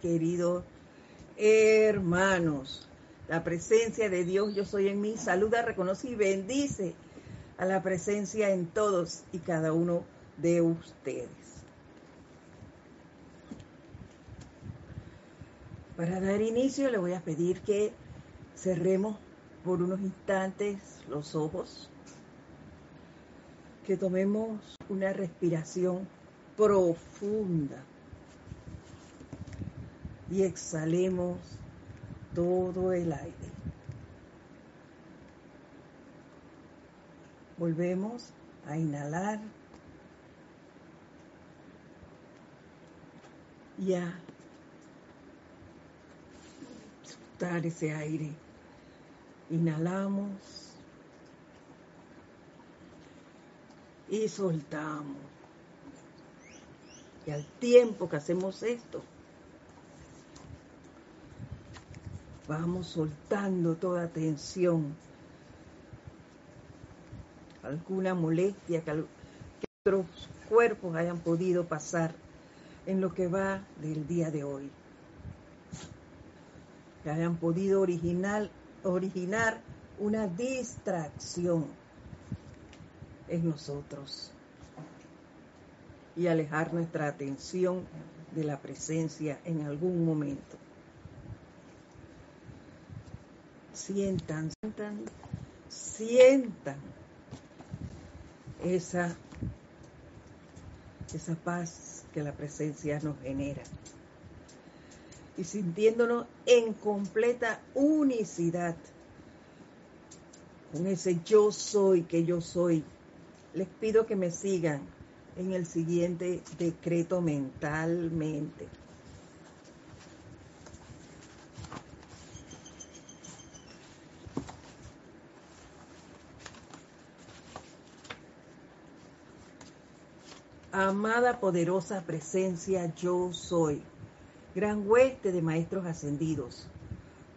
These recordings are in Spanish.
queridos hermanos. La presencia de Dios, yo soy en mí, saluda, reconoce y bendice a la presencia en todos y cada uno de ustedes. Para dar inicio le voy a pedir que cerremos por unos instantes los ojos, que tomemos una respiración profunda y exhalemos todo el aire. Volvemos a inhalar y a soltar ese aire. Inhalamos y soltamos. Y al tiempo que hacemos esto, Vamos soltando toda tensión, alguna molestia que, otros cuerpos hayan podido pasar en lo que va del día de hoy. Que hayan podido original, originar una distracción en nosotros y alejar nuestra atención de la presencia en algún momento. Sientan, sientan, sientan esa, esa paz que la presencia nos genera. Y sintiéndonos en completa unicidad con ese yo soy que yo soy, les pido que me sigan en el siguiente decreto mentalmente. Amada poderosa presencia, yo soy. Gran hueste de maestros ascendidos,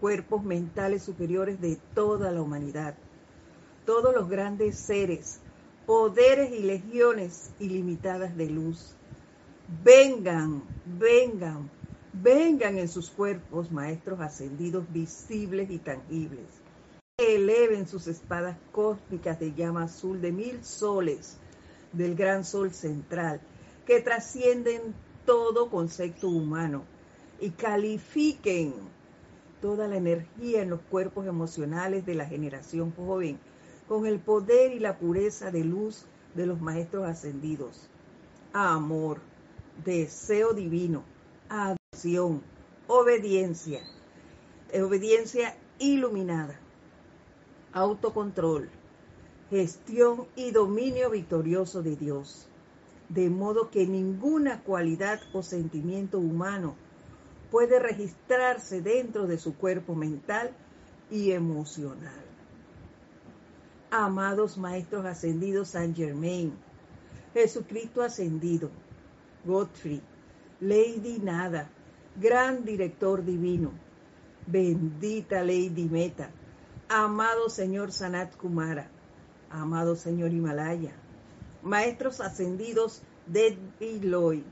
cuerpos mentales superiores de toda la humanidad, todos los grandes seres, poderes y legiones ilimitadas de luz. Vengan, vengan, vengan en sus cuerpos, maestros ascendidos visibles y tangibles. Eleven sus espadas cósmicas de llama azul de mil soles del gran sol central, que trascienden todo concepto humano y califiquen toda la energía en los cuerpos emocionales de la generación joven con el poder y la pureza de luz de los maestros ascendidos. Amor, deseo divino, adopción, obediencia, obediencia iluminada, autocontrol, gestión y dominio victorioso de Dios, de modo que ninguna cualidad o sentimiento humano puede registrarse dentro de su cuerpo mental y emocional. Amados Maestros Ascendidos San Germain, Jesucristo Ascendido, Godfrey, Lady Nada, Gran Director Divino, bendita Lady Meta, amado Señor Sanat Kumara, amado señor Himalaya, maestros ascendidos de Biloy,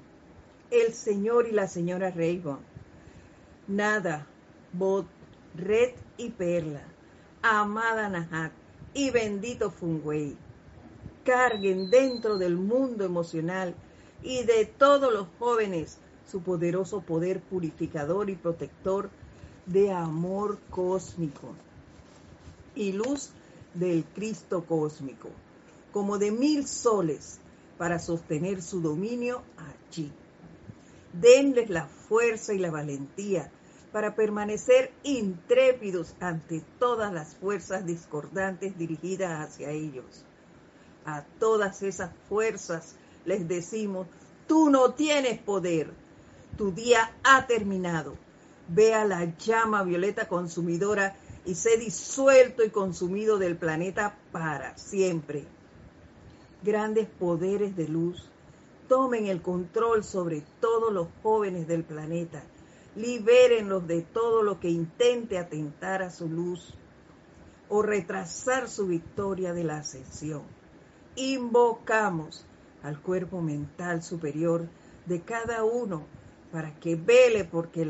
el señor y la señora Raygon, Nada, Bot, Red y Perla, amada Nahat y bendito Fungwei, carguen dentro del mundo emocional y de todos los jóvenes su poderoso poder purificador y protector de amor cósmico y luz del Cristo cósmico, como de mil soles para sostener su dominio allí. Denles la fuerza y la valentía para permanecer intrépidos ante todas las fuerzas discordantes dirigidas hacia ellos. A todas esas fuerzas les decimos, tú no tienes poder, tu día ha terminado. Vea la llama violeta consumidora y sé disuelto y consumido del planeta para siempre. Grandes poderes de luz tomen el control sobre todos los jóvenes del planeta. Libérenlos de todo lo que intente atentar a su luz o retrasar su victoria de la ascensión. Invocamos al cuerpo mental superior de cada uno para que vele porque,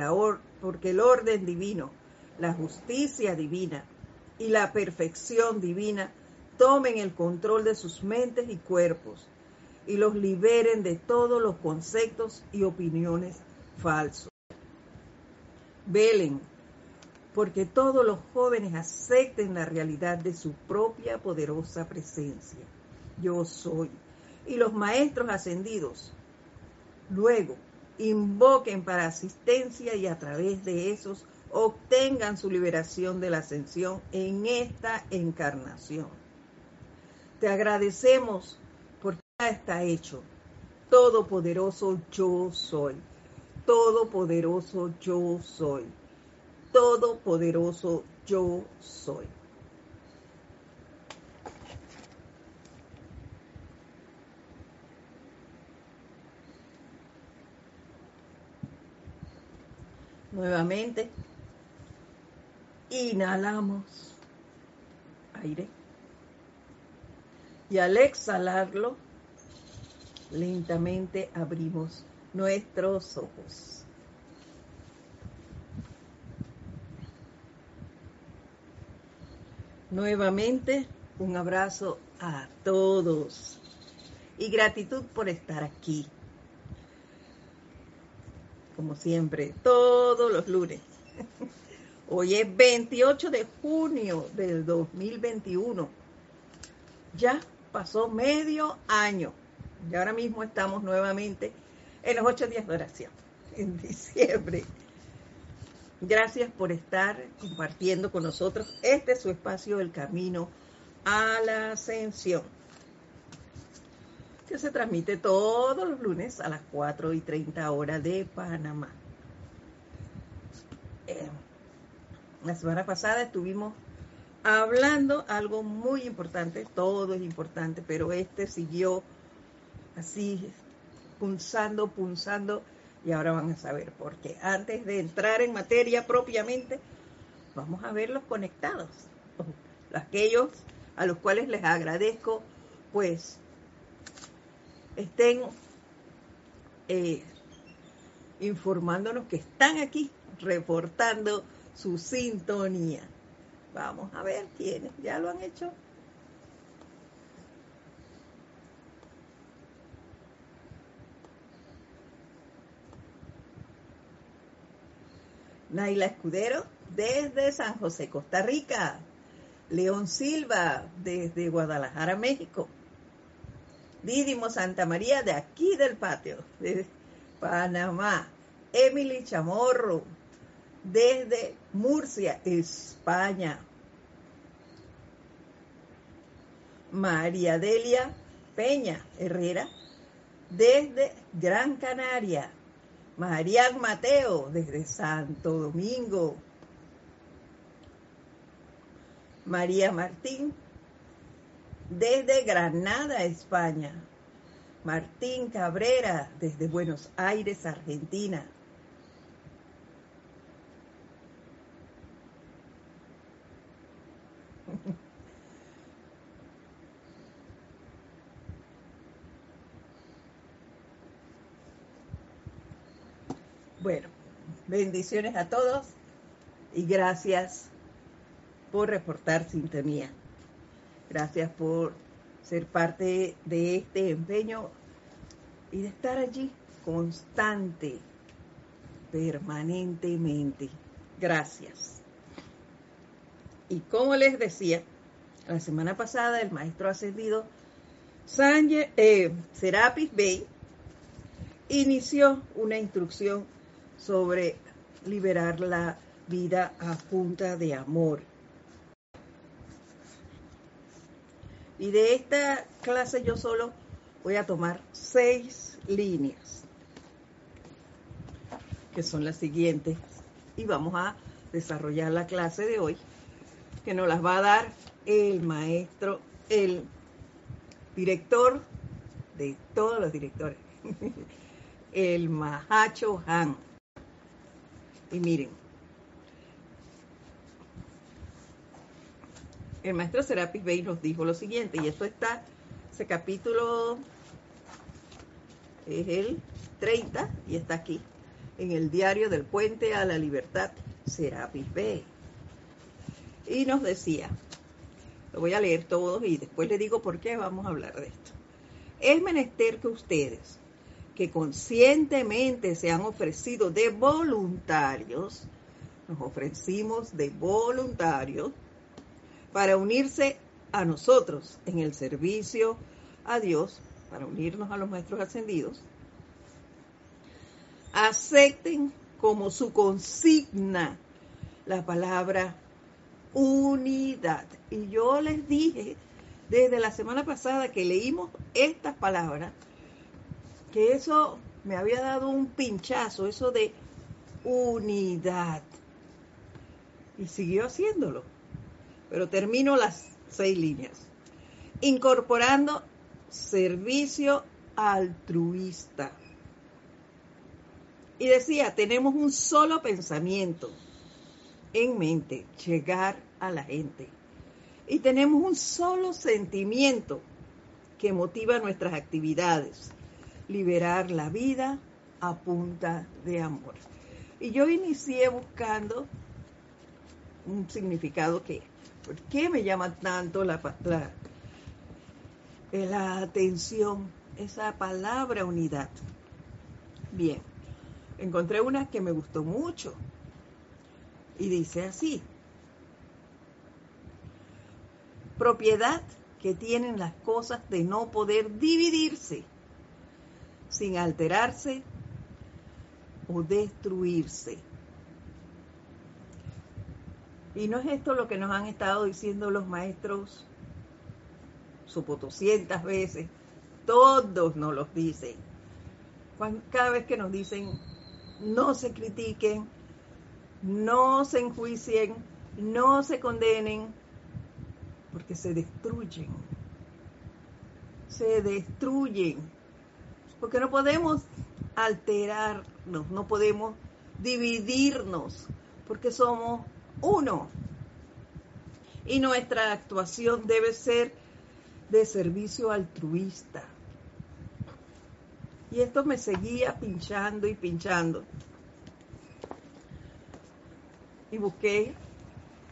porque el orden divino, la justicia divina y la perfección divina tomen el control de sus mentes y cuerpos y los liberen de todos los conceptos y opiniones falsos. Velen porque todos los jóvenes acepten la realidad de su propia poderosa presencia. Yo soy. Y los maestros ascendidos luego invoquen para asistencia y a través de esos obtengan su liberación de la ascensión en esta encarnación. Te agradecemos porque ya está hecho. Todopoderoso yo soy. Todopoderoso yo soy. Todopoderoso yo soy. Nuevamente, inhalamos aire y al exhalarlo, lentamente abrimos nuestros ojos. Nuevamente, un abrazo a todos y gratitud por estar aquí como siempre, todos los lunes. Hoy es 28 de junio del 2021. Ya pasó medio año y ahora mismo estamos nuevamente en los ocho días de oración, en diciembre. Gracias por estar compartiendo con nosotros este su espacio, el camino a la ascensión que se transmite todos los lunes a las 4 y 30 horas de Panamá. Eh, la semana pasada estuvimos hablando algo muy importante, todo es importante, pero este siguió así punzando, punzando, y ahora van a saber por qué. Antes de entrar en materia propiamente, vamos a verlos conectados, aquellos a los cuales les agradezco, pues estén eh, informándonos que están aquí reportando su sintonía. Vamos a ver quiénes ya lo han hecho. Naila Escudero desde San José, Costa Rica. León Silva desde Guadalajara, México. Didimo Santa María de aquí del patio, de Panamá. Emily Chamorro, desde Murcia, España. María Delia Peña Herrera, desde Gran Canaria. María Mateo, desde Santo Domingo. María Martín desde Granada, España. Martín Cabrera, desde Buenos Aires, Argentina. Bueno, bendiciones a todos y gracias por reportar sintonía. Gracias por ser parte de este empeño y de estar allí constante, permanentemente. Gracias. Y como les decía, la semana pasada el maestro ascendido eh, Serapis Bey inició una instrucción sobre liberar la vida a punta de amor Y de esta clase yo solo voy a tomar seis líneas, que son las siguientes. Y vamos a desarrollar la clase de hoy, que nos las va a dar el maestro, el director de todos los directores, el Mahacho Han. Y miren, el maestro Serapis Bey nos dijo lo siguiente, y esto está, ese capítulo es el 30 y está aquí. en el diario del Puente a la Libertad, Serapis Bey. Y nos decía, lo voy a leer todo y después le digo por qué vamos a hablar de esto. Es menester que ustedes, que conscientemente se han ofrecido de voluntarios, nos ofrecimos de voluntarios para unirse a nosotros en el servicio a Dios, para unirnos a los maestros ascendidos, acepten como su consigna la palabra unidad. Y yo les dije desde la semana pasada que leímos estas palabras, que eso me había dado un pinchazo, eso de unidad. Y siguió haciéndolo. Pero termino las seis líneas. Incorporando servicio altruista. Y decía, tenemos un solo pensamiento en mente, llegar a la gente. Y tenemos un solo sentimiento que motiva nuestras actividades, liberar la vida a punta de amor. Y yo inicié buscando un significado que, ¿por qué me llama tanto la, la, la atención esa palabra unidad? Bien, encontré una que me gustó mucho y dice así, propiedad que tienen las cosas de no poder dividirse sin alterarse o destruirse. Y no es esto lo que nos han estado diciendo los maestros supotoscientas veces, todos nos los dicen. Cada vez que nos dicen no se critiquen, no se enjuicien, no se condenen, porque se destruyen. Se destruyen. Porque no podemos alterarnos, no podemos dividirnos, porque somos uno. Y nuestra actuación debe ser de servicio altruista. Y esto me seguía pinchando y pinchando. Y busqué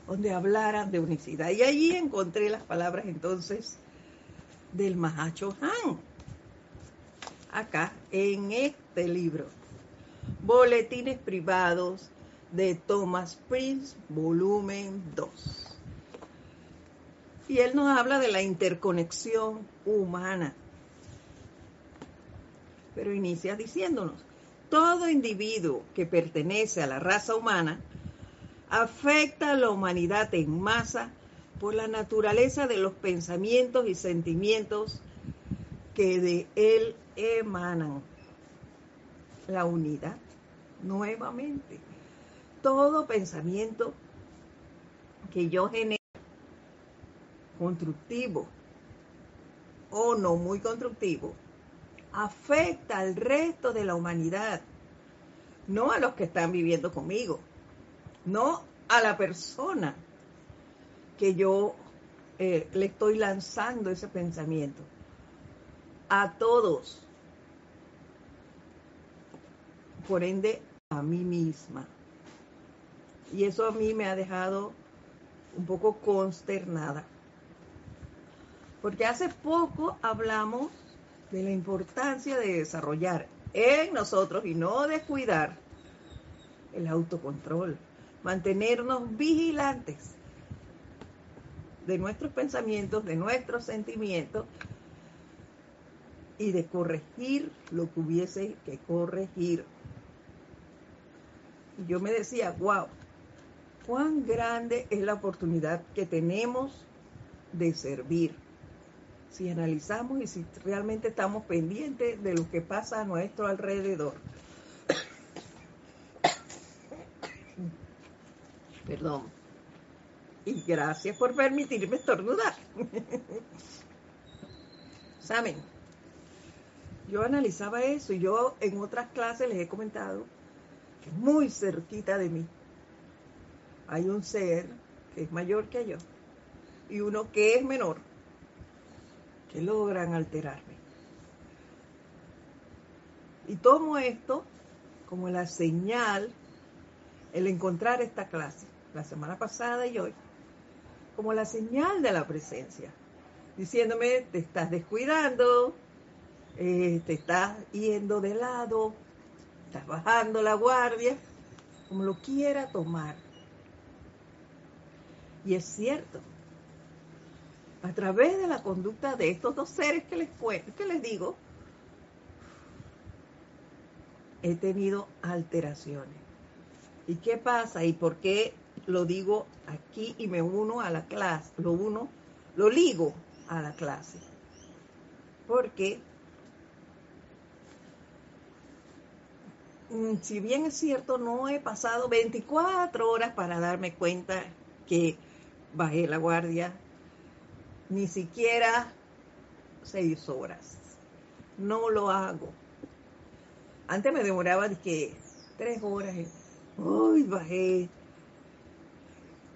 donde hablara de unicidad. Y allí encontré las palabras entonces del Mahacho Han. Acá, en este libro. Boletines privados de Thomas Prince, volumen 2. Y él nos habla de la interconexión humana pero inicia diciéndonos, todo individuo que pertenece a la raza humana afecta a la humanidad en masa por la naturaleza de los pensamientos y sentimientos que de él emanan. La unidad, nuevamente. Todo pensamiento que yo genero, constructivo o no muy constructivo, afecta al resto de la humanidad, no a los que están viviendo conmigo, no a la persona que yo eh, le estoy lanzando ese pensamiento, a todos, por ende a mí misma. Y eso a mí me ha dejado un poco consternada. Porque hace poco hablamos de la importancia de desarrollar en nosotros y no descuidar el autocontrol, mantenernos vigilantes de nuestros pensamientos, de nuestros sentimientos y de corregir lo que hubiese que corregir. Y yo me decía, wow, cuán grande es la oportunidad que tenemos de servir si analizamos y si realmente estamos pendientes de lo que pasa a nuestro alrededor. Perdón. Y gracias por permitirme estornudar. ¿Saben? Yo analizaba eso y yo en otras clases les he comentado que muy cerquita de mí hay un ser que es mayor que yo y uno que es menor logran alterarme. Y tomo esto como la señal, el encontrar esta clase, la semana pasada y hoy, como la señal de la presencia, diciéndome, te estás descuidando, eh, te estás yendo de lado, estás bajando la guardia, como lo quiera tomar. Y es cierto, a través de la conducta de estos dos seres que les, que les digo, he tenido alteraciones. ¿Y qué pasa? ¿Y por qué lo digo aquí y me uno a la clase? Lo uno, lo ligo a la clase. Porque si bien es cierto, no he pasado 24 horas para darme cuenta que bajé la guardia, ni siquiera 6 horas. No lo hago. Antes me demoraba de que 3 horas. Uy, bajé.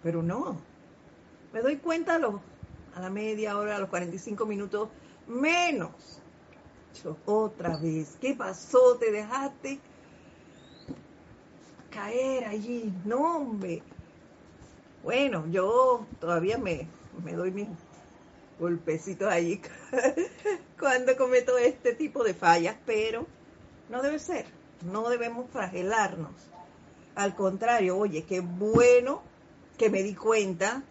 Pero no. Me doy cuenta a, los, a la media hora, a los 45 minutos, menos. Otra vez, ¿qué pasó? ¿Te dejaste caer allí? No, hombre. Bueno, yo todavía me, me doy mis golpecitos allí cuando cometo este tipo de fallas, pero no debe ser. No debemos fragelarnos. Al contrario, oye, qué bueno que me di cuenta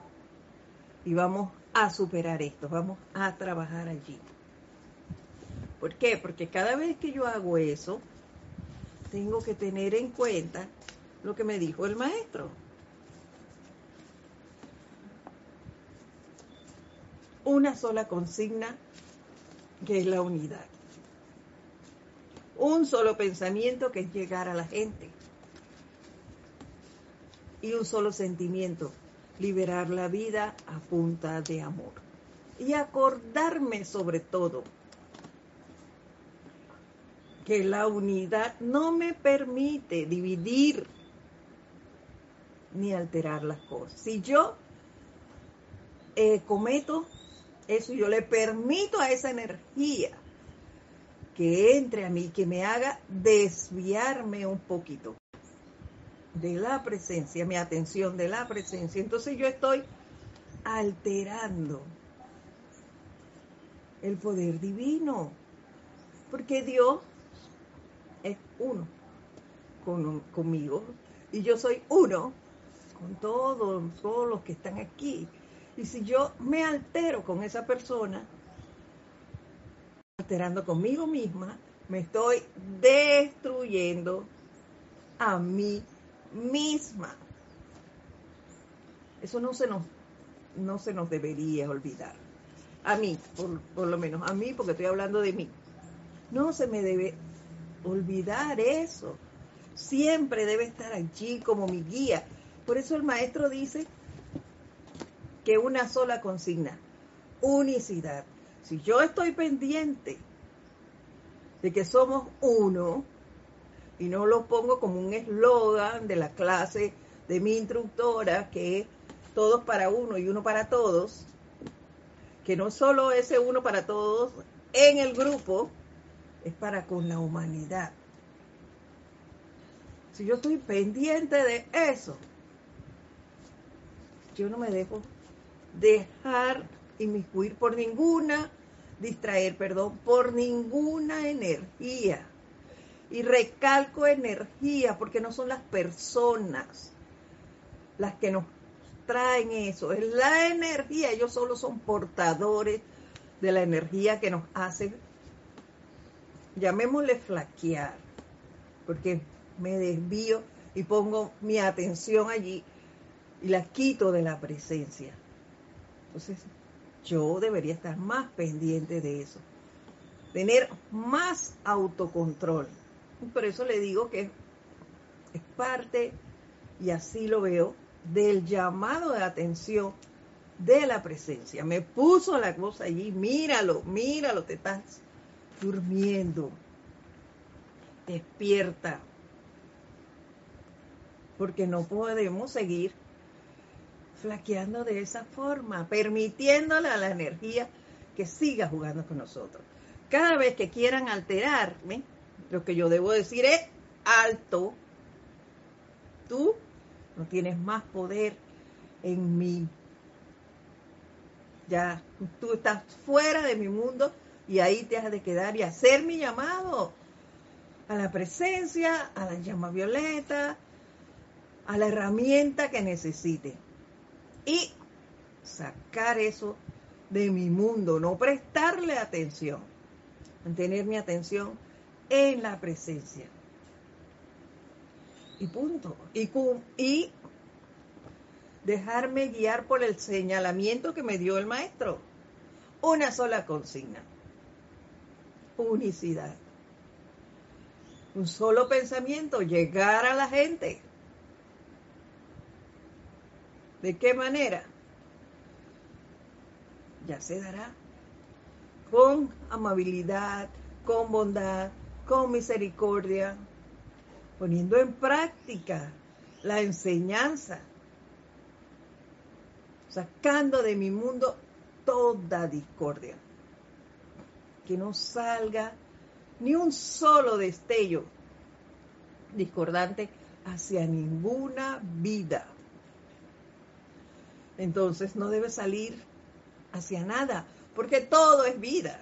y vamos a superar esto, vamos a trabajar allí. ¿Por qué? Porque cada vez que yo hago eso, tengo que tener en cuenta lo que me dijo el maestro. Una sola consigna que es la unidad. Un solo pensamiento que es llegar a la gente y un solo sentimiento, liberar la vida a punta de amor. Y acordarme sobre todo que la unidad no me permite dividir ni alterar las cosas. Si yo eh, cometo eso, yo le permito a esa energía que entre a mí, que me haga desviarme un poquito de la presencia, mi atención de la presencia. Entonces yo estoy alterando el poder divino, porque Dios es uno conmigo y yo soy uno con todos, todos los que están aquí. Y si yo me altero con esa persona, alterando conmigo misma, me estoy destruyendo a mí misma. Eso no se nos, no se nos debería olvidar. A mí, por, por lo menos, a mí, porque estoy hablando de mí. No se me debe olvidar eso. Siempre debe estar allí como mi guía. Por eso el maestro dice que una sola consigna, unicidad. Si yo estoy pendiente de que somos uno, y no lo pongo como un eslogan de la clase de mi instructora, que es todos para uno y uno para todos, que no solo ese uno para todos en el grupo, es para con la humanidad. Si yo estoy pendiente de eso, yo no me dejo dejar inmiscuir por ninguna, distraer, perdón, por ninguna energía. Y recalco energía porque no son las personas las que nos traen eso, es la energía, ellos solo son portadores de la energía que nos hace, llamémosle flaquear, porque me desvío y pongo mi atención allí y la quito de la presencia. Entonces, yo debería estar más pendiente de eso, tener más autocontrol. Por eso le digo que es parte, y así lo veo, del llamado de atención de la presencia. Me puso la cosa allí, míralo, míralo, te estás durmiendo. Despierta. Porque no podemos seguir flaqueando de esa forma, permitiéndole a la energía que siga jugando con nosotros. Cada vez que quieran alterarme, lo que yo debo decir es alto, tú no tienes más poder en mí. Ya, tú estás fuera de mi mundo y ahí te has de quedar y hacer mi llamado a la presencia, a la llama violeta, a la herramienta que necesite. Y sacar eso de mi mundo, no prestarle atención, mantener mi atención en la presencia. Y punto. Y, y dejarme guiar por el señalamiento que me dio el maestro. Una sola consigna. Unicidad. Un solo pensamiento, llegar a la gente. ¿De qué manera? Ya se dará. Con amabilidad, con bondad, con misericordia, poniendo en práctica la enseñanza, sacando de mi mundo toda discordia. Que no salga ni un solo destello discordante hacia ninguna vida. Entonces no debe salir hacia nada, porque todo es vida.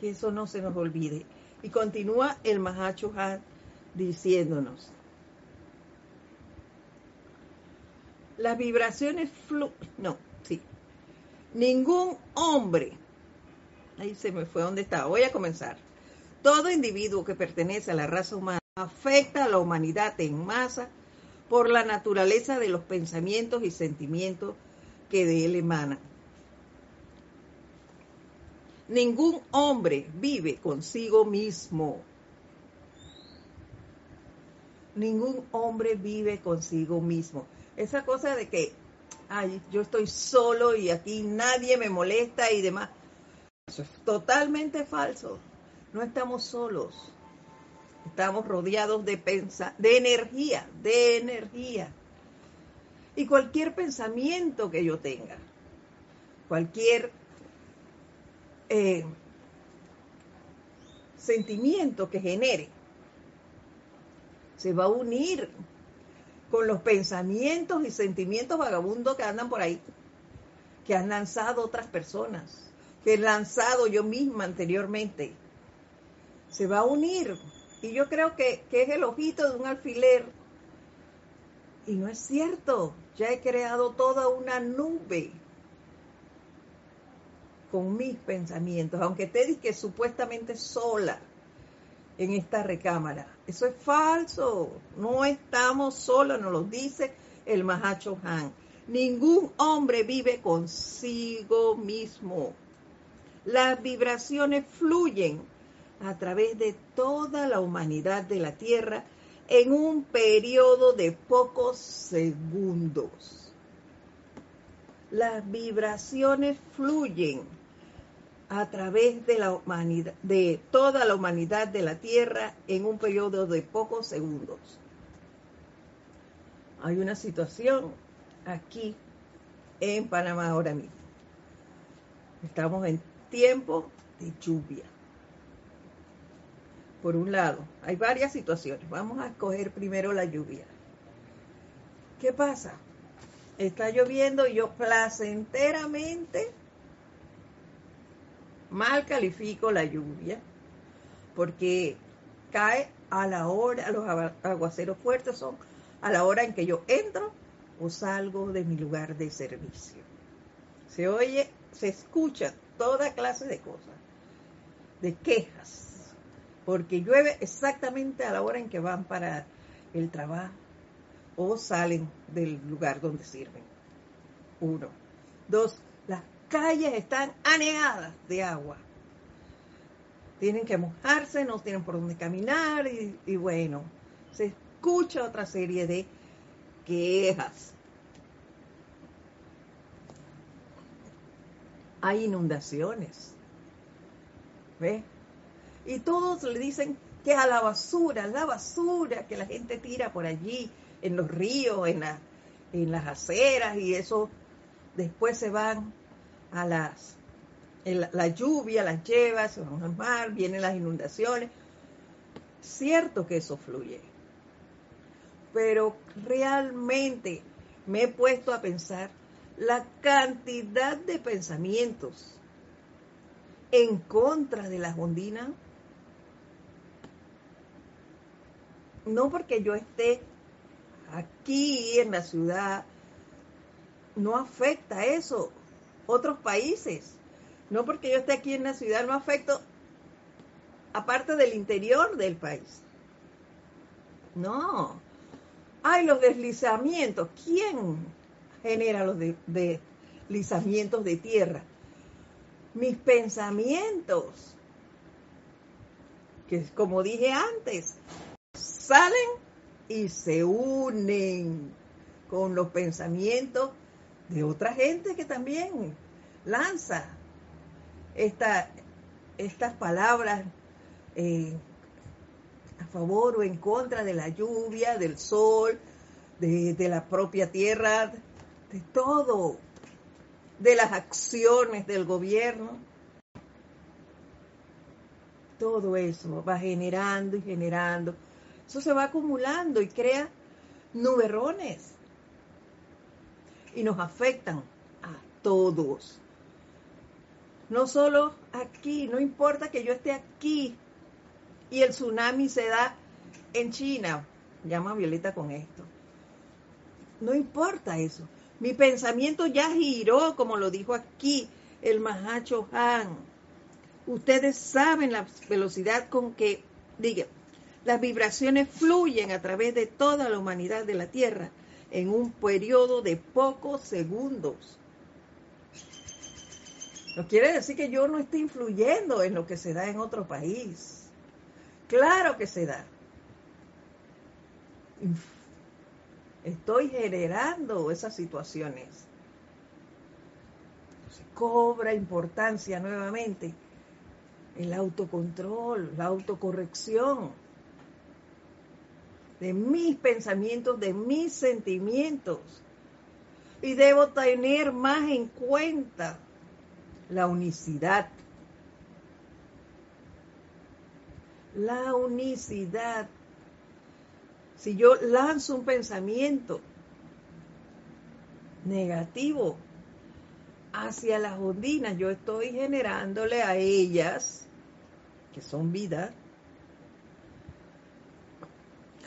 Que eso no se nos olvide. Y continúa el Mahacho Han diciéndonos. Las vibraciones flu... No, sí. Ningún hombre... Ahí se me fue donde estaba. Voy a comenzar. Todo individuo que pertenece a la raza humana afecta a la humanidad en masa por la naturaleza de los pensamientos y sentimientos que de él emanan. Ningún hombre vive consigo mismo. Ningún hombre vive consigo mismo. Esa cosa de que, ay, yo estoy solo y aquí nadie me molesta y demás. Eso es totalmente falso. No estamos solos. Estamos rodeados de, pensa de energía, de energía. Y cualquier pensamiento que yo tenga, cualquier eh, sentimiento que genere, se va a unir con los pensamientos y sentimientos vagabundos que andan por ahí, que han lanzado otras personas, que lanzado yo misma anteriormente. Se va a unir. Y yo creo que, que es el ojito de un alfiler. Y no es cierto. Ya he creado toda una nube con mis pensamientos, aunque te que supuestamente sola en esta recámara. Eso es falso. No estamos solos, nos lo dice el Mahacho Han. Ningún hombre vive consigo mismo. Las vibraciones fluyen a través de toda la humanidad de la Tierra en un periodo de pocos segundos. Las vibraciones fluyen a través de la humanidad, de toda la humanidad de la Tierra en un periodo de pocos segundos. Hay una situación aquí en Panamá ahora mismo. Estamos en tiempo de lluvia. Por un lado, hay varias situaciones. Vamos a escoger primero la lluvia. ¿Qué pasa? Está lloviendo y yo placenteramente mal califico la lluvia porque cae a la hora, los aguaceros fuertes son a la hora en que yo entro o salgo de mi lugar de servicio. Se oye, se escucha toda clase de cosas, de quejas, porque llueve exactamente a la hora en que van para el trabajo o salen del lugar donde sirven. Uno. Dos, las calles están anegadas de agua. Tienen que mojarse, no tienen por dónde caminar y, bueno, se escucha otra serie de quejas. Hay inundaciones. ¿Ve? Y todos le dicen que a la basura, la basura que la gente tira por allí, en los ríos, en, las aceras, y eso después se van a las, la lluvia las lleva, se van al mar, vienen las inundaciones. Cierto que eso fluye, pero realmente me he puesto a pensar la cantidad de pensamientos en contra de las ondinas. No porque yo esté aquí en la ciudad, no afecta eso. Otros países, no porque yo esté aquí en la ciudad, no afecta aparte del interior del país. No. Hay los deslizamientos. ¿Quién genera los deslizamientos de tierra? Mis pensamientos, que como dije antes, salen y se unen con los pensamientos de otra gente que también lanza estas palabras eh, a favor o en contra de la lluvia, del sol, de, de la propia tierra, de todo, de las acciones del gobierno. Todo eso va generando y generando. Eso se va acumulando y crea nuberrones. Y nos afectan a todos. No solo aquí, no importa que yo esté aquí y el tsunami se da en China. Llama a Violeta con esto. No importa eso. Mi pensamiento ya giró, como lo dijo aquí el Mahacho Han. Ustedes saben la velocidad con que, diga, las vibraciones fluyen a través de toda la humanidad de la Tierra en un periodo de pocos segundos. No quiere decir que yo no esté influyendo en lo que se da en otro país. Claro que se da. Estoy generando esas situaciones. Cobra importancia nuevamente el autocontrol, la autocorrección de mis pensamientos, de mis sentimientos. Y debo tener más en cuenta la unicidad la unicidad. Si yo lanzo un pensamiento negativo hacia las ondinas, yo estoy generándole a ellas, que son vida,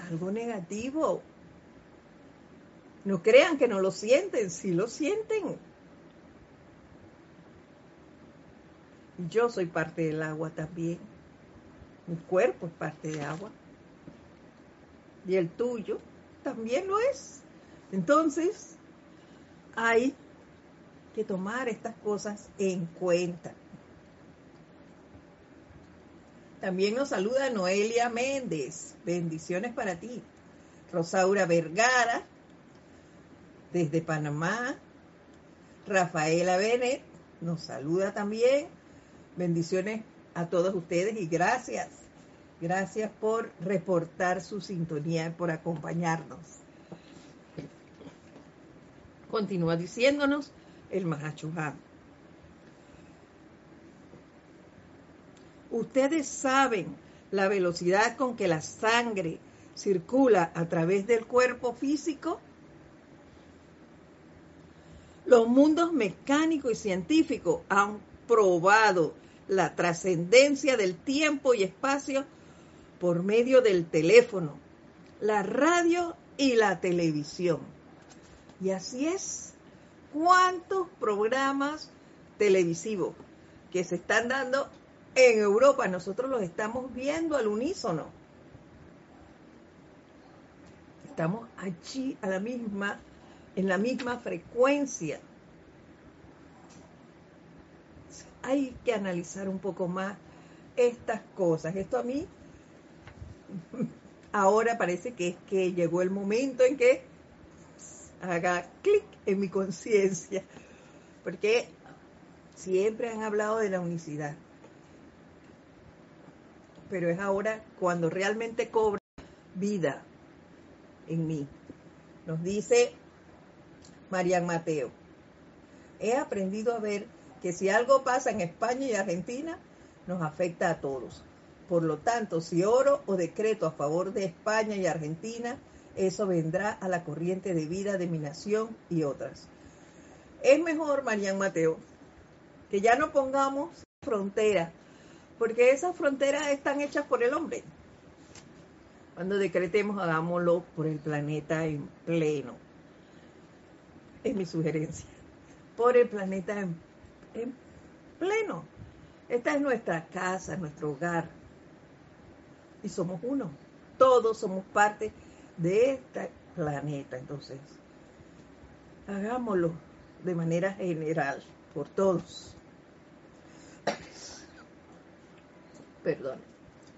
algo negativo. No crean que no lo sienten, sí lo sienten. Yo soy parte del agua también. Mi cuerpo es parte de agua. Y el tuyo también lo es. Entonces, hay que tomar estas cosas en cuenta. También nos saluda Noelia Méndez. Bendiciones para ti. Rosaura Vergara, desde Panamá. Rafaela Bennett nos saluda también. Bendiciones a todos ustedes y gracias. Gracias por reportar su sintonía, por acompañarnos. Continúa diciéndonos el Mahachuhan. Ustedes saben la velocidad con que la sangre circula a través del cuerpo físico. Los mundos mecánico y científico han probado la trascendencia del tiempo y espacio por medio del teléfono, la radio y la televisión. Y así es. ¿Cuántos programas televisivos que se están dando en Europa? Nosotros los estamos viendo al unísono. Estamos allí a la misma, en la misma frecuencia hay que analizar un poco más estas cosas. Esto a mí ahora parece que es que llegó el momento en que haga clic en mi conciencia, porque siempre han hablado de la unicidad, pero es ahora cuando realmente cobra vida en mí. Nos dice Marian Mateo, he aprendido a ver que si algo pasa en España y Argentina, nos afecta a todos. Por lo tanto, si oro o decreto a favor de España y Argentina, eso vendrá a la corriente de vida de mi nación y otras. Es mejor, Marian Mateo, que ya no pongamos frontera, porque esas fronteras están hechas por el hombre. Cuando decretemos, hagámoslo por el planeta en pleno. Es mi sugerencia. Por el planeta en pleno. Esta es nuestra casa, nuestro hogar. Y somos uno. Todos somos parte de este planeta. Entonces, hagámoslo de manera general, por todos. Perdón.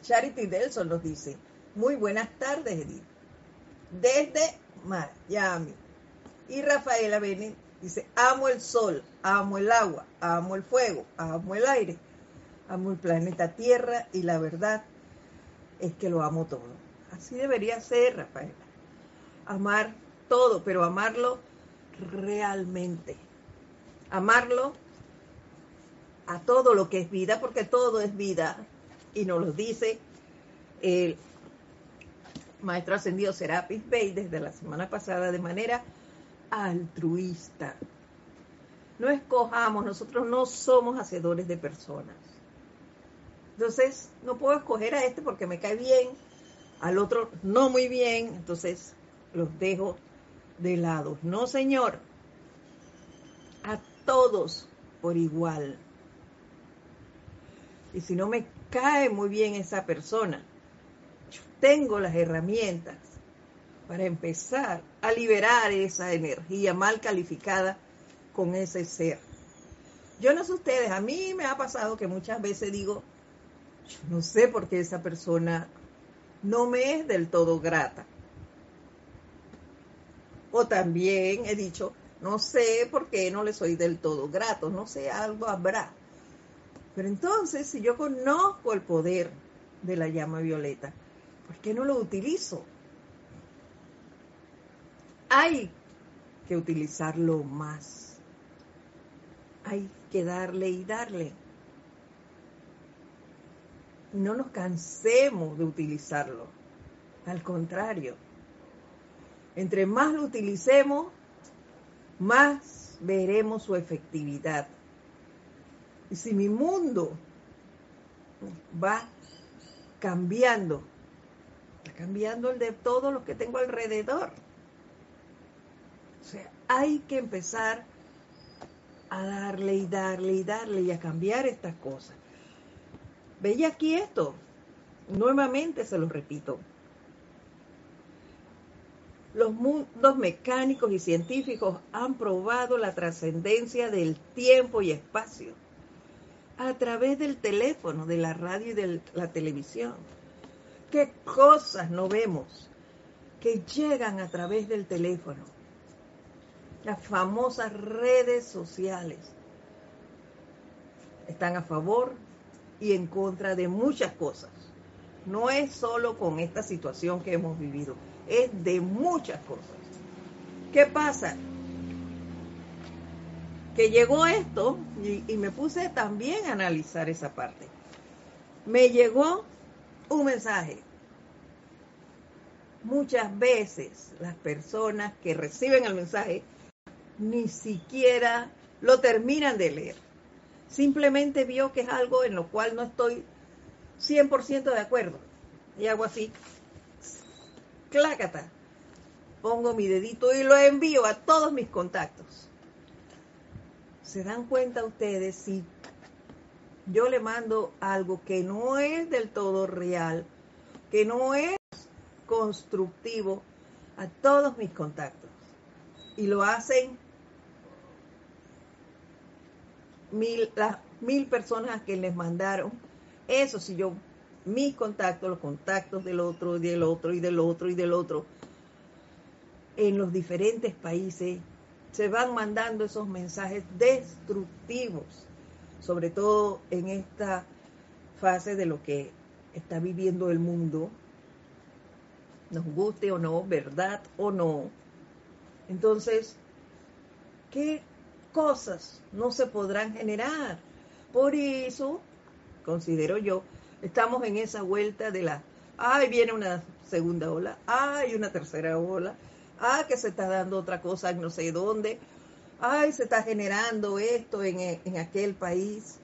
Charity Delson nos dice, muy buenas tardes, Edith. Desde Miami. Y Rafaela Bene dice, amo el sol, amo el agua, amo el fuego, amo el aire, amo el planeta Tierra y la verdad es que lo amo todo. Así debería ser, Rafaela. Amar todo, pero amarlo realmente. Amarlo a todo lo que es vida, porque todo es vida. Y nos lo dice el maestro ascendido Serapis Bey desde la semana pasada de manera altruista. No escojamos, nosotros no somos hacedores de personas. Entonces, no puedo escoger a este porque me cae bien, al otro no muy bien, entonces los dejo de lado. No, Señor, a todos por igual. Y si no me cae muy bien esa persona, tengo las herramientas para empezar a liberar esa energía mal calificada con ese ser. Yo no sé ustedes, a mí me ha pasado que muchas veces digo, no sé por qué esa persona no me es del todo grata. O también he dicho, no sé por qué no le soy del todo grato, no sé, algo habrá. Pero entonces, si yo conozco el poder de la llama violeta, ¿por qué no lo utilizo? Hay que utilizarlo más. Hay que darle y darle. No nos cansemos de utilizarlo. Al contrario, entre más lo utilicemos, más veremos su efectividad. Y si mi mundo va cambiando, va cambiando el de todos los que tengo alrededor. O sea, hay que empezar a darle y darle y darle y a cambiar estas cosas. Veía aquí esto. Nuevamente se lo repito. Los mundos mecánicos y científicos han probado la trascendencia del tiempo y espacio a través del teléfono, de la radio y de la televisión. ¿Qué cosas no vemos que llegan a través del teléfono? Las famosas redes sociales están a favor y en contra de muchas cosas. No es solo con esta situación que hemos vivido es de muchas cosas. ¿Qué pasa? Que llegó esto y, me puse también a analizar esa parte. Me llegó un mensaje. Muchas veces las personas que reciben el mensaje ni siquiera lo terminan de leer. Simplemente vio que es algo en lo cual no estoy 100% de acuerdo. Y hago así, clácata, pongo mi dedito y lo envío a todos mis contactos. ¿Se dan cuenta ustedes si yo le mando algo que no es del todo real, que no es constructivo a todos mis contactos? Y lo hacen mil, las mil personas que les mandaron. Eso si yo mis contactos, los contactos del otro, y del otro, y del otro, y del otro, en los diferentes países, se van mandando esos mensajes destructivos, sobre todo en esta fase de lo que está viviendo el mundo, nos guste o no, verdad o no. Entonces, ¿qué cosas no se podrán generar? Por eso, considero yo, Estamos en esa vuelta de la, ay, viene una segunda ola, ay, una tercera ola, ay, que se está dando otra cosa no sé dónde, ay, se está generando esto en, en aquel país.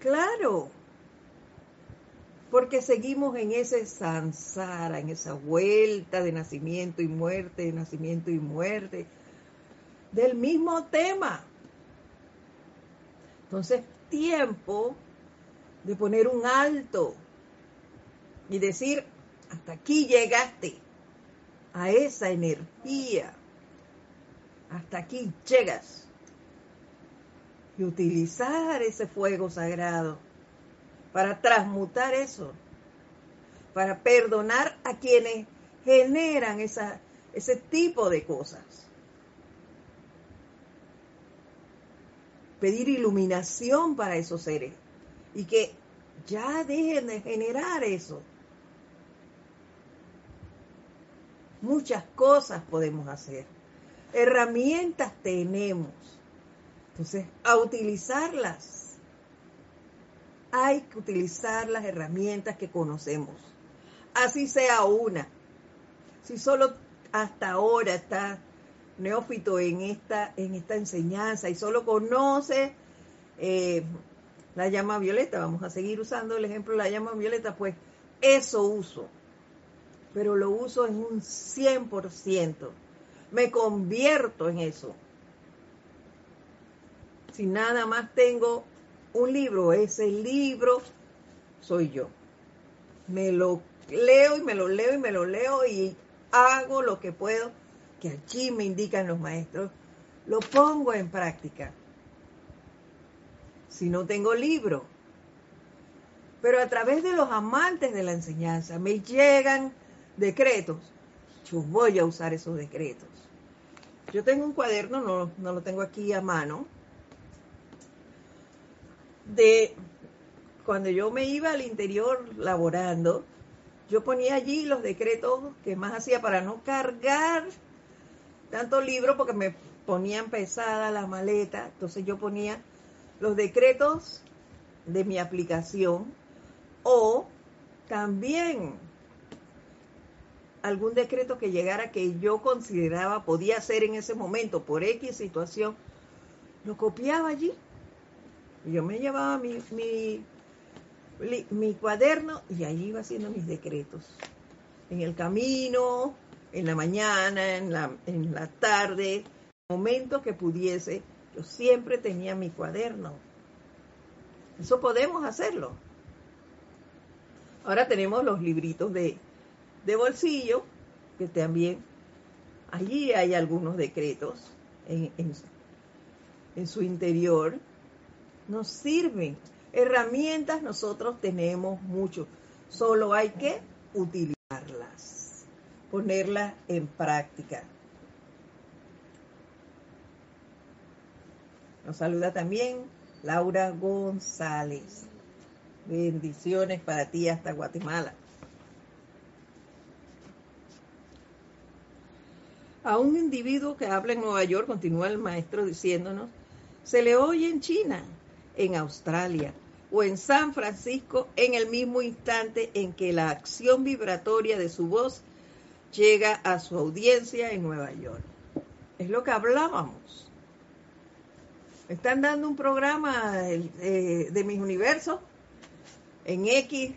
Claro, porque seguimos en ese sansara, en esa vuelta de nacimiento y muerte, de nacimiento y muerte, del mismo tema. Entonces, tiempo de poner un alto y decir, hasta aquí llegaste a esa energía, hasta aquí llegas. Y utilizar ese fuego sagrado para transmutar eso, para perdonar a quienes generan esa, ese tipo de cosas. Pedir iluminación para esos seres y que ya dejen de generar eso. Muchas cosas podemos hacer. Herramientas tenemos. Entonces, a utilizarlas. Hay que utilizar las herramientas que conocemos. Así sea una. Si solo hasta ahora está neófito en esta, en esta enseñanza y solo conoce eh, la llama violeta, vamos a seguir usando el ejemplo de la llama violeta, pues eso uso, pero lo uso en un 100%, me convierto en eso. Si nada más tengo un libro, ese libro soy yo. Me lo leo y me lo leo y me lo leo y hago lo que puedo, que allí me indican los maestros, lo pongo en práctica si no tengo libro. Pero a través de los amantes de la enseñanza me llegan decretos. Yo voy a usar esos decretos. Yo tengo un cuaderno, no, no lo tengo aquí a mano, de cuando yo me iba al interior laborando, yo ponía allí los decretos que más hacía para no cargar tanto libro porque me ponían pesada la maleta. Entonces yo ponía los decretos de mi aplicación o también algún decreto que llegara que yo consideraba podía hacer en ese momento por X situación, lo copiaba allí. Y yo me llevaba mi, mi, mi cuaderno y allí iba haciendo mis decretos. En el camino, en la mañana, en la, en la tarde, momento que pudiese siempre tenía mi cuaderno. Eso podemos hacerlo. Ahora tenemos los libritos de, bolsillo, que también allí hay algunos decretos en, en su interior. Nos sirven. Herramientas nosotros tenemos mucho. Solo hay que utilizarlas, ponerlas en práctica. Nos saluda también Laura González. Bendiciones para ti hasta Guatemala. A un individuo que habla en Nueva York, continúa el maestro diciéndonos, se le oye en China, en Australia o en San Francisco en el mismo instante en que la acción vibratoria de su voz llega a su audiencia en Nueva York. Es lo que hablábamos están dando un programa eh, de mis universos en X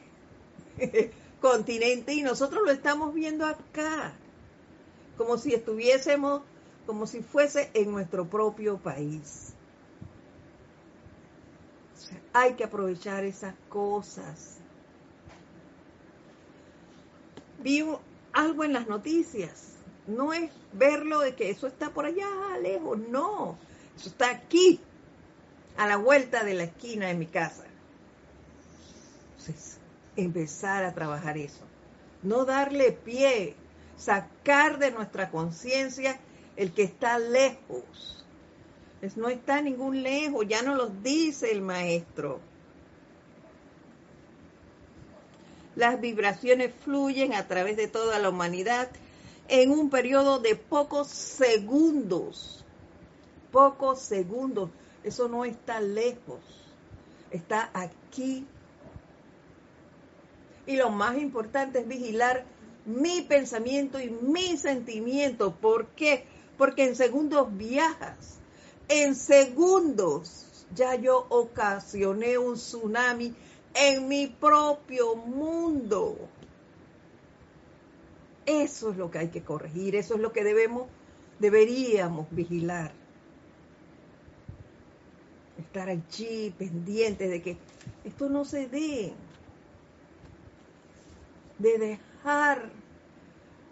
continente y nosotros lo estamos viendo acá, como si estuviésemos, como si fuese en nuestro propio país. hay que aprovechar esas cosas. Vi algo en las noticias. No es verlo de que eso está por allá lejos, no está aquí, a la vuelta de la esquina de mi casa. Entonces, empezar a trabajar eso. No darle pie, sacar de nuestra conciencia el que está lejos. no está ningún lejos, ya no lo dice el maestro. Las vibraciones fluyen a través de toda la humanidad en un periodo de pocos segundos pocos segundos. Eso no está lejos, está aquí. Y lo más importante es vigilar mi pensamiento y mi sentimiento. ¿Por qué? Porque en segundos viajas. En segundos ya yo ocasioné un tsunami en mi propio mundo. Eso es lo que hay que corregir, eso es lo que debemos, deberíamos vigilar. Estar allí pendientes de que esto no se dé. De dejar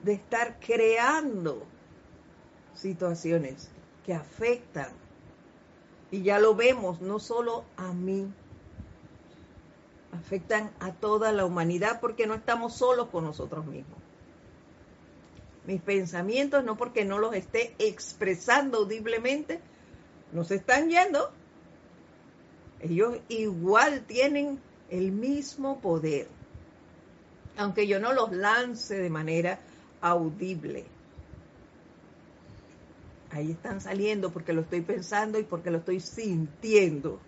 de estar creando situaciones que afectan. Y ya lo vemos, no solo a mí, afectan a toda la humanidad porque no estamos solos con nosotros mismos. Mis pensamientos, no porque no los esté expresando audiblemente, no se están yendo. Ellos igual tienen el mismo poder, aunque yo no los lance de manera audible. Ahí están saliendo porque lo estoy pensando y porque lo estoy sintiendo.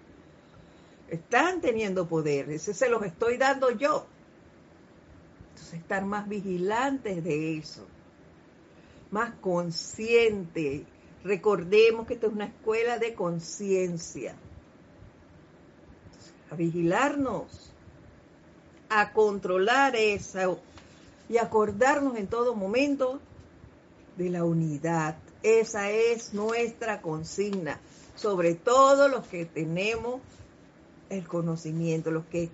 Están teniendo poder, ese se los estoy dando yo. Entonces, estar más vigilantes de eso, más consciente. Recordemos que esto es una escuela de conciencia. A vigilarnos, a controlar eso y acordarnos en todo momento de la unidad. Esa es nuestra consigna, sobre todo los que tenemos el conocimiento, los que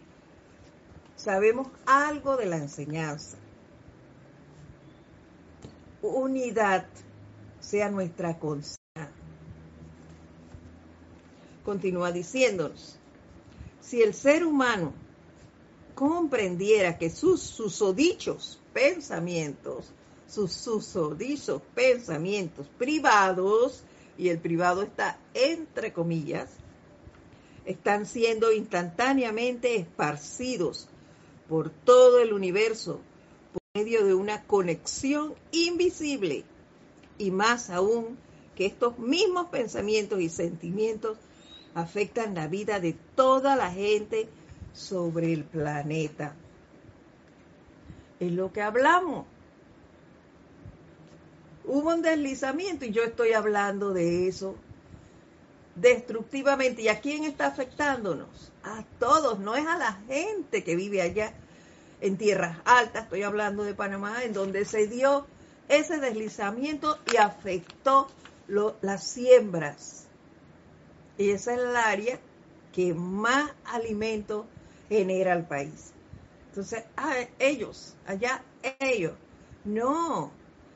sabemos algo de la enseñanza. Unidad sea nuestra conciencia. Continúa diciéndonos, si el ser humano comprendiera que sus susodichos pensamientos, sus susodichos pensamientos privados, y el privado está entre comillas, están siendo instantáneamente esparcidos por todo el universo por medio de una conexión invisible y más aún que estos mismos pensamientos y sentimientos afectan la vida de toda la gente sobre el planeta. Es lo que hablamos. Hubo un deslizamiento y yo estoy hablando de eso destructivamente. ¿Y a quién está afectándonos? A todos, no es a la gente que vive allá en tierras altas, estoy hablando de Panamá, en donde se dio ese deslizamiento y afectó las siembras. Y esa es el área que más alimento genera al país. Entonces, ah, ellos, allá ellos, no,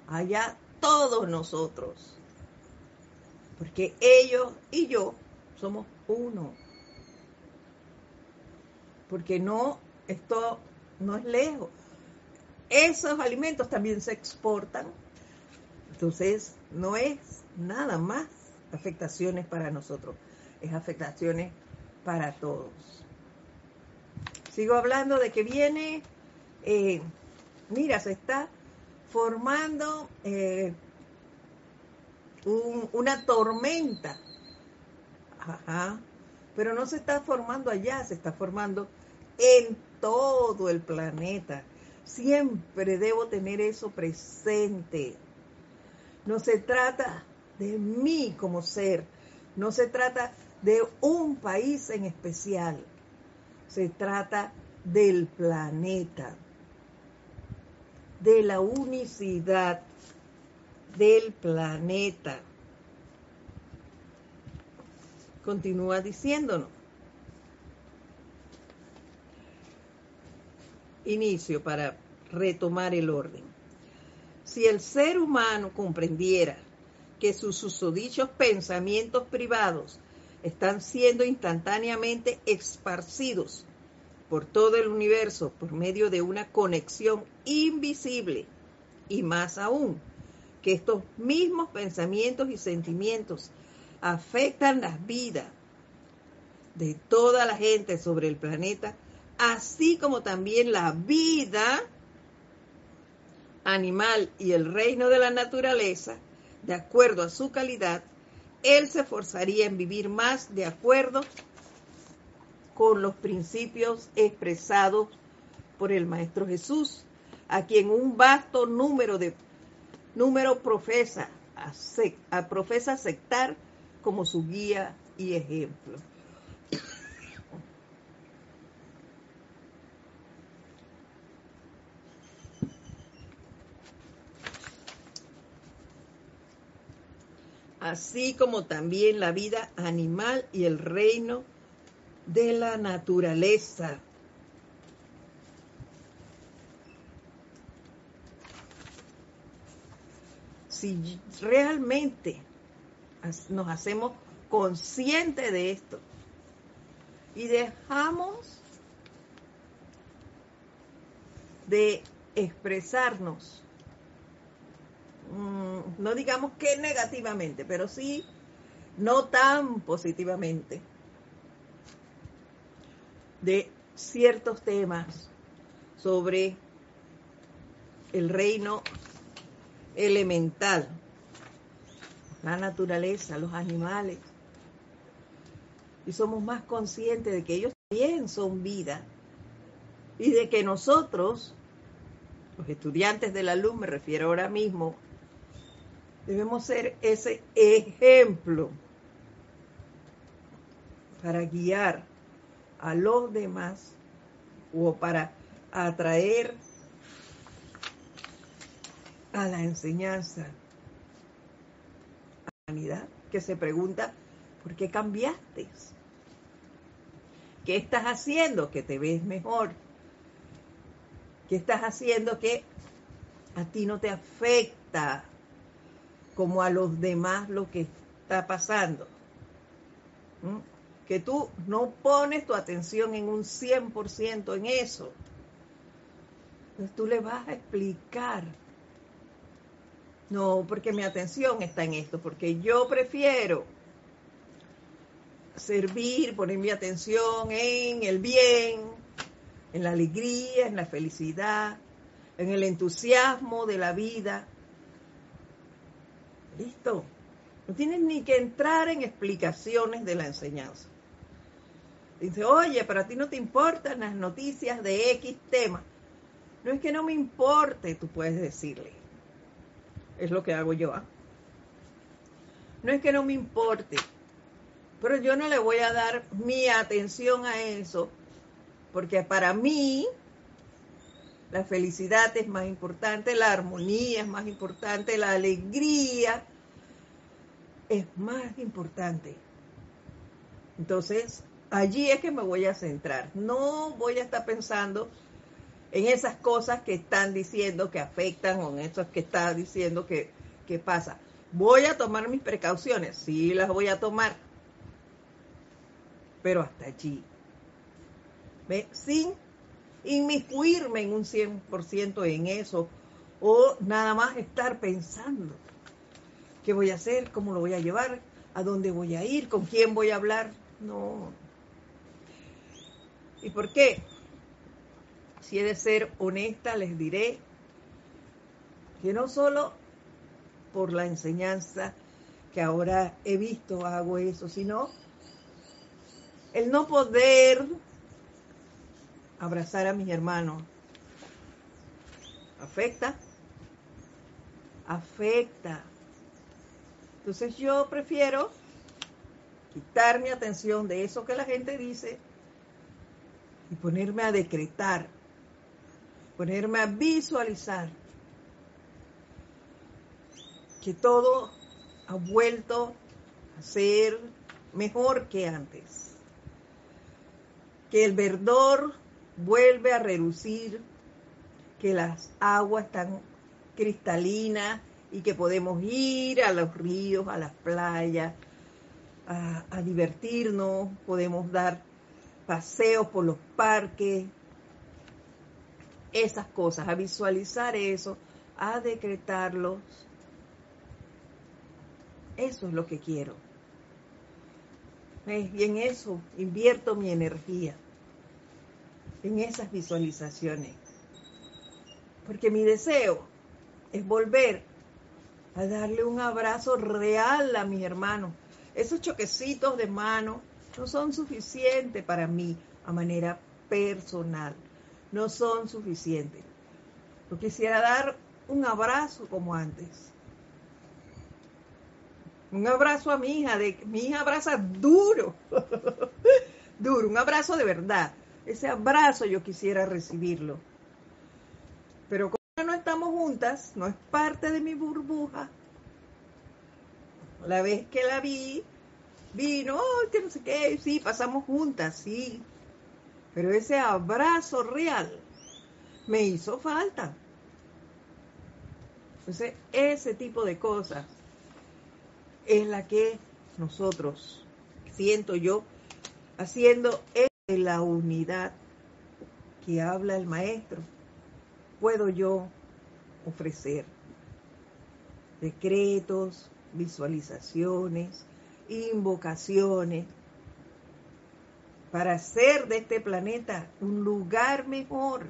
allá todos nosotros porque ellos y yo somos uno. Porque no, esto no es lejos. Esos alimentos también se exportan. Entonces, no es nada más afectaciones para nosotros, es afectaciones para todos. Sigo hablando de que viene, eh, mira, se está formando eh, una tormenta. Ajá. Pero no se está formando allá, se está formando en todo el planeta. Siempre debo tener eso presente. No se trata de mí como ser, no se trata de un país en especial, se trata del planeta, de la unicidad del planeta. Continúa diciéndonos. Inicio para retomar el orden. Si el ser humano comprendiera que sus susodichos pensamientos privados están siendo instantáneamente esparcidos por todo el universo por medio de una conexión invisible y más aún que estos mismos pensamientos y sentimientos afectan las vidas de toda la gente sobre el planeta, así como también la vida animal y el reino de la naturaleza, de acuerdo a su calidad, él se esforzaría en vivir más de acuerdo con los principios expresados por el Maestro Jesús, a quien un vasto número de número profesa, profesa aceptar como su guía y ejemplo. así como también la vida animal y el reino de la naturaleza. Si realmente nos hacemos conscientes de esto y dejamos de expresarnos Mm, no digamos que negativamente, pero sí no tan positivamente, de ciertos temas sobre el reino elemental, la naturaleza, los animales. Y somos más conscientes de que ellos también son vida y de que nosotros, los estudiantes de la luz, me refiero ahora mismo Debemos ser ese ejemplo para guiar a los demás o para atraer a la enseñanza a la humanidad que se pregunta, ¿por qué cambiaste? ¿Qué estás haciendo que te ves mejor? ¿Qué estás haciendo que a ti no te afecta como a los demás lo que está pasando. Que tú no pones tu atención en un 100% en eso. Entonces tú le vas a explicar. No, porque mi atención está en esto, porque yo prefiero servir, poner mi atención en el bien, en la alegría, en la felicidad, en el entusiasmo de la vida, Listo. No tienes ni que entrar en explicaciones de la enseñanza. Dice, oye, pero a ti no te importan las noticias de X tema. No es que no me importe, tú puedes decirle. Es lo que hago yo. ¿ah? No es que no me importe, pero yo no le voy a dar mi atención a eso, porque para mí la felicidad es más importante, la armonía es más importante, la alegría es más importante. Entonces, allí es que me voy a centrar. No voy a estar pensando en esas cosas que están diciendo que afectan o en esas que está diciendo que, pasa. Voy a tomar mis precauciones, sí las voy a tomar, pero hasta allí. Sin inmiscuirme en un 100% en eso o nada más estar pensando qué voy a hacer, cómo lo voy a llevar, a dónde voy a ir, con quién voy a hablar. No. ¿Y por qué? Si he de ser honesta, les diré que no solo por la enseñanza que ahora he visto hago eso, sino el no poder abrazar a mis hermanos. ¿Afecta? Afecta. Entonces yo prefiero quitar mi atención de eso que la gente dice y ponerme a decretar, ponerme a visualizar que todo ha vuelto a ser mejor que antes, que el verdor vuelve a relucir, que las aguas están cristalinas y que podemos ir a los ríos, a las playas, a, divertirnos, podemos dar paseos por los parques, esas cosas, a visualizar eso, a decretarlos. Eso es lo que quiero. Y en eso invierto mi energía en esas visualizaciones. Porque mi deseo es volver a darle un abrazo real a mis hermanos. Esos choquecitos de mano no son suficientes para mí a manera personal. No son suficientes. Yo quisiera dar un abrazo como antes. Un abrazo a mi hija, de, mi hija abraza duro, duro, un abrazo de verdad. Ese abrazo yo quisiera recibirlo. Pero como no estamos juntas, no es parte de mi burbuja. La vez que la vi, vino, que no sé qué, sí, pasamos juntas, sí. Pero ese abrazo real me hizo falta. Entonces, ese tipo de cosas es la que nosotros, siento yo, haciendo la unidad que habla el maestro, puedo yo ofrecer decretos, visualizaciones, invocaciones, para hacer de este planeta un lugar mejor,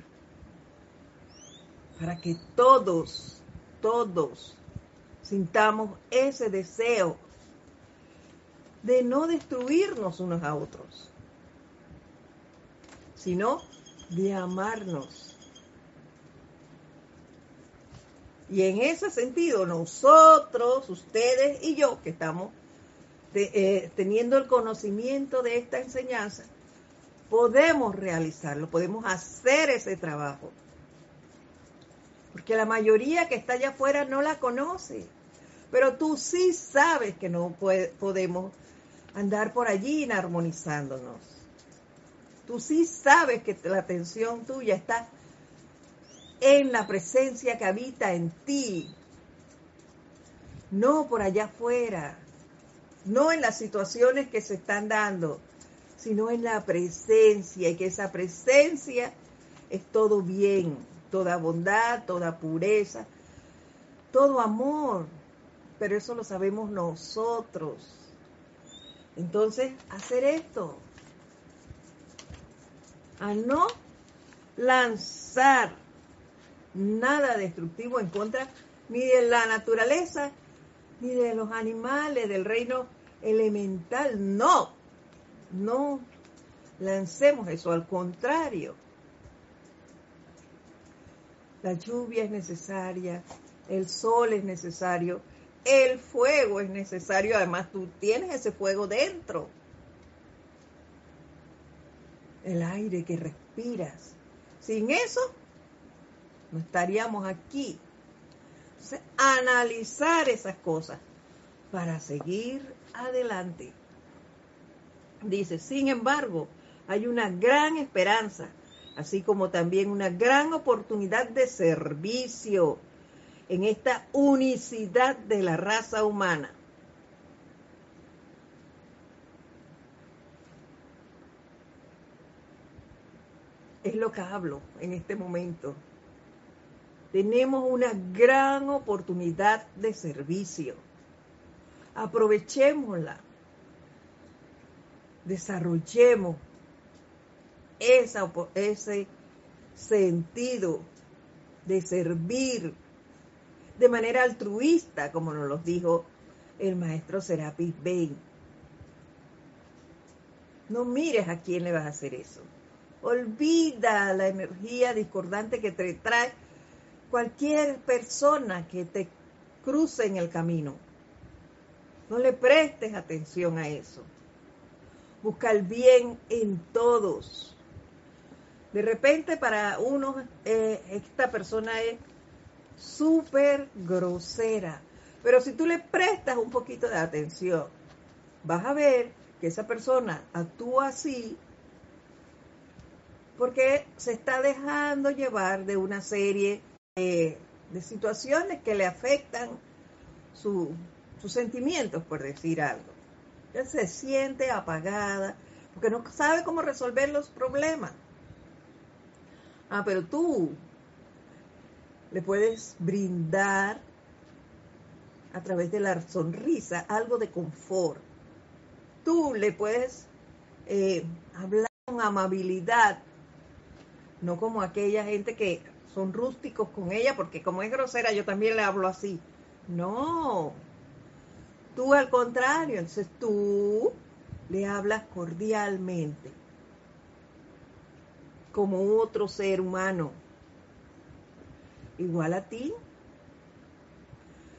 para que todos, todos sintamos ese deseo de no destruirnos unos a otros, sino de amarnos. Y en ese sentido, nosotros, ustedes y yo, que estamos eh, teniendo el conocimiento de esta enseñanza, podemos realizarlo, podemos hacer ese trabajo. Porque la mayoría que está allá afuera no la conoce. Pero tú sí sabes que no podemos andar por allí inarmonizándonos. Tú sí sabes que la atención tuya está en la presencia que habita en ti, no por allá afuera, no en las situaciones que se están dando, sino en la presencia y que esa presencia es todo bien, toda bondad, toda pureza, todo amor, pero eso lo sabemos nosotros. Entonces, hacer esto, a no lanzar nada destructivo en contra ni de la naturaleza, ni de los animales, del reino elemental. No, no lancemos eso, al contrario. La lluvia es necesaria, el sol es necesario, el fuego es necesario, además tú tienes ese fuego dentro. El aire que respiras. Sin eso, no estaríamos aquí. analizar esas cosas para seguir adelante. Dice, sin embargo, hay una gran esperanza, así como también una gran oportunidad de servicio en esta unicidad de la raza humana. Es lo que hablo en este momento. Tenemos una gran oportunidad de servicio. Aprovechémosla. Desarrollemos esa, ese sentido de servir de manera altruista, como nos lo dijo el maestro Serapis Bey. No mires a quién le vas a hacer eso. Olvida la energía discordante que te trae cualquier persona que te cruce en el camino. No le prestes atención a eso. Busca el bien en todos. De repente para uno eh, esta persona es súper grosera, pero si tú le prestas un poquito de atención, vas a ver que esa persona actúa así porque se está dejando llevar de una serie de, situaciones que le afectan sus sentimientos, por decir algo. Él se siente apagada porque no sabe cómo resolver los problemas. Ah, pero tú le puedes brindar a través de la sonrisa algo de confort. Tú le puedes eh, hablar con amabilidad, no como aquella gente que son rústicos con ella, porque como es grosera, yo también le hablo así. No, tú al contrario, entonces tú le hablas cordialmente. como otro ser humano, igual a ti.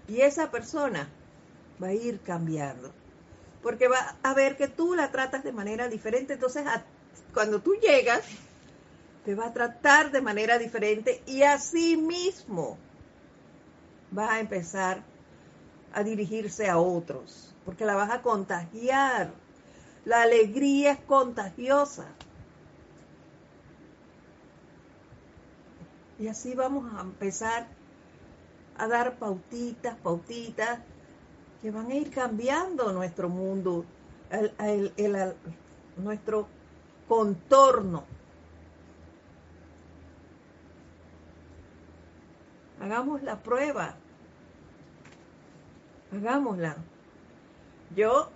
Y esa persona va a ir cambiando, porque va a ver que tú la tratas de manera diferente. Entonces, cuando tú llegas, te va a tratar de manera diferente y así mismo vas a empezar a dirigirse a otros, porque la vas a contagiar. La alegría es contagiosa. Y así vamos a empezar a dar pautitas, pautitas, que van a ir cambiando nuestro mundo, nuestro contorno. Hagamos la prueba. Hagámosla. Yo,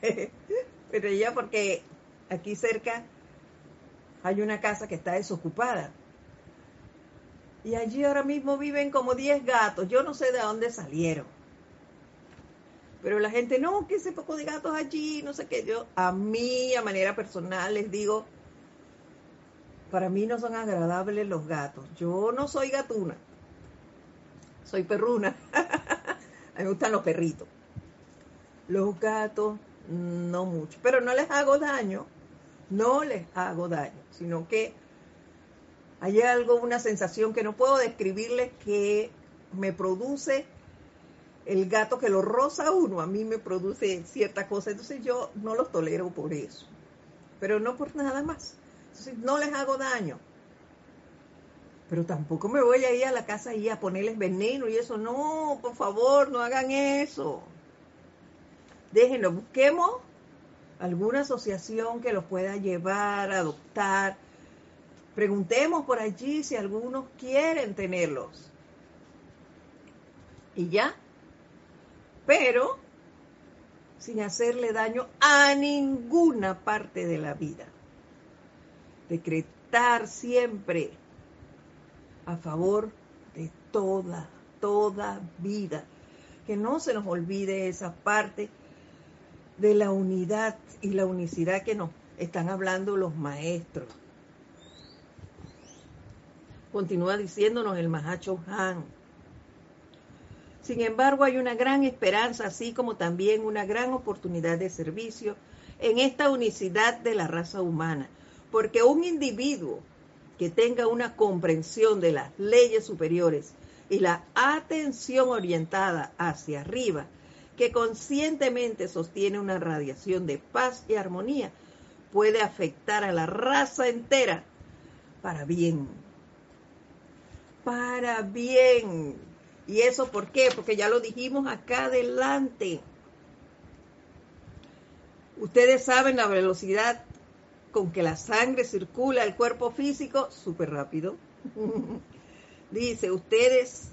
pero ya porque aquí cerca hay una casa que está desocupada. Y allí ahora mismo viven como 10 gatos. Yo no sé de dónde salieron. Pero la gente, no, que ese poco de gatos allí, no sé qué. Yo, a mí, a manera personal, les digo, para mí no son agradables los gatos. Yo no soy gatuna. Soy perruna. a mí me gustan los perritos. Los gatos, no mucho. Pero no les hago daño. No les hago daño. Sino que hay algo, una sensación que no puedo describirles que me produce el gato que lo roza uno, a mí me produce cierta cosa, entonces yo no los tolero por eso, pero no por nada más. Entonces no les hago daño. Pero tampoco me voy a ir a la casa y a ponerles veneno y eso. No, por favor, no hagan eso. Déjenlo, busquemos alguna asociación que los pueda llevar, adoptar, Preguntemos por allí si algunos quieren tenerlos. Y ya. Pero sin hacerle daño a ninguna parte de la vida. Decretar siempre a favor de toda, toda vida. Que no se nos olvide esa parte de la unidad y la unicidad que nos están hablando los maestros continúa diciéndonos el Mahacho Han. Sin embargo, hay una gran esperanza, así como también una gran oportunidad de servicio en esta unicidad de la raza humana, porque un individuo que tenga una comprensión de las leyes superiores y la atención orientada hacia arriba, que conscientemente sostiene una radiación de paz y armonía, puede afectar a la raza entera para bien para bien. ¿Y eso por qué? Porque ya lo dijimos acá adelante. Ustedes saben la velocidad con que la sangre circula el cuerpo físico, súper rápido. Dice, ustedes,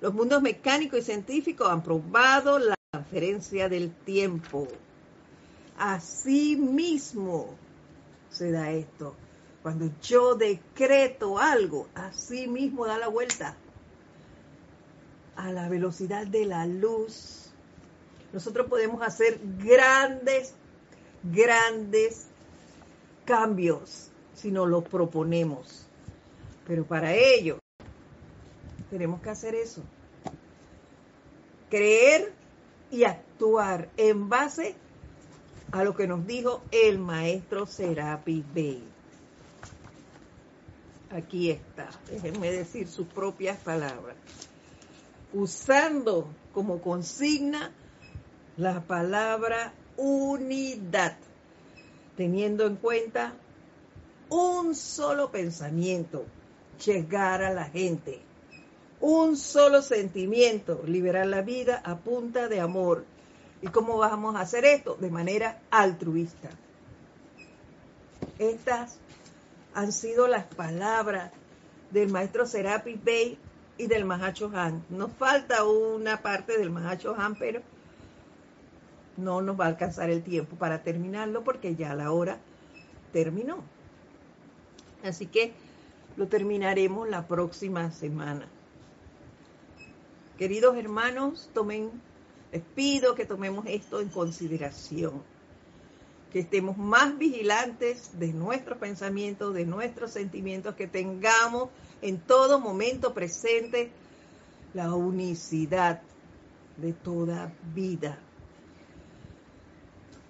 los mundos mecánicos y científicos han probado la transferencia del tiempo. Así mismo se da esto. Cuando yo decreto algo, así mismo da la vuelta a la velocidad de la luz. Nosotros podemos hacer grandes, grandes cambios si nos lo proponemos. Pero para ello tenemos que hacer eso. Creer y actuar en base a lo que nos dijo el maestro Serapi Bey. Aquí está, déjenme decir sus propias palabras. Usando como consigna la palabra unidad, teniendo en cuenta un solo pensamiento, llegar a la gente, un solo sentimiento, liberar la vida a punta de amor. ¿Y cómo vamos a hacer esto? De manera altruista. Estas han sido las palabras del maestro Serapi Bey y del Mahacho Han. Nos falta una parte del Mahacho Han, pero no nos va a alcanzar el tiempo para terminarlo porque ya la hora terminó. Así que lo terminaremos la próxima semana. Queridos hermanos, tomen, les pido que tomemos esto en consideración que estemos más vigilantes de nuestros pensamientos, de nuestros sentimientos, que tengamos en todo momento presente la unicidad de toda vida.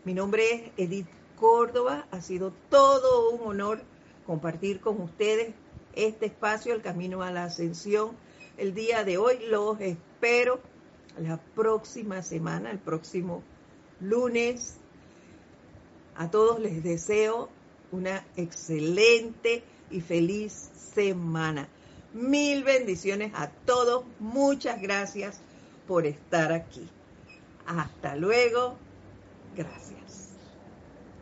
Mi nombre es Edith Córdoba, ha sido todo un honor compartir con ustedes este espacio, el camino a la ascensión. El día de hoy los espero la próxima semana, el próximo lunes. A todos les deseo una excelente y feliz semana. Mil bendiciones a todos. Muchas gracias por estar aquí. Hasta luego. Gracias.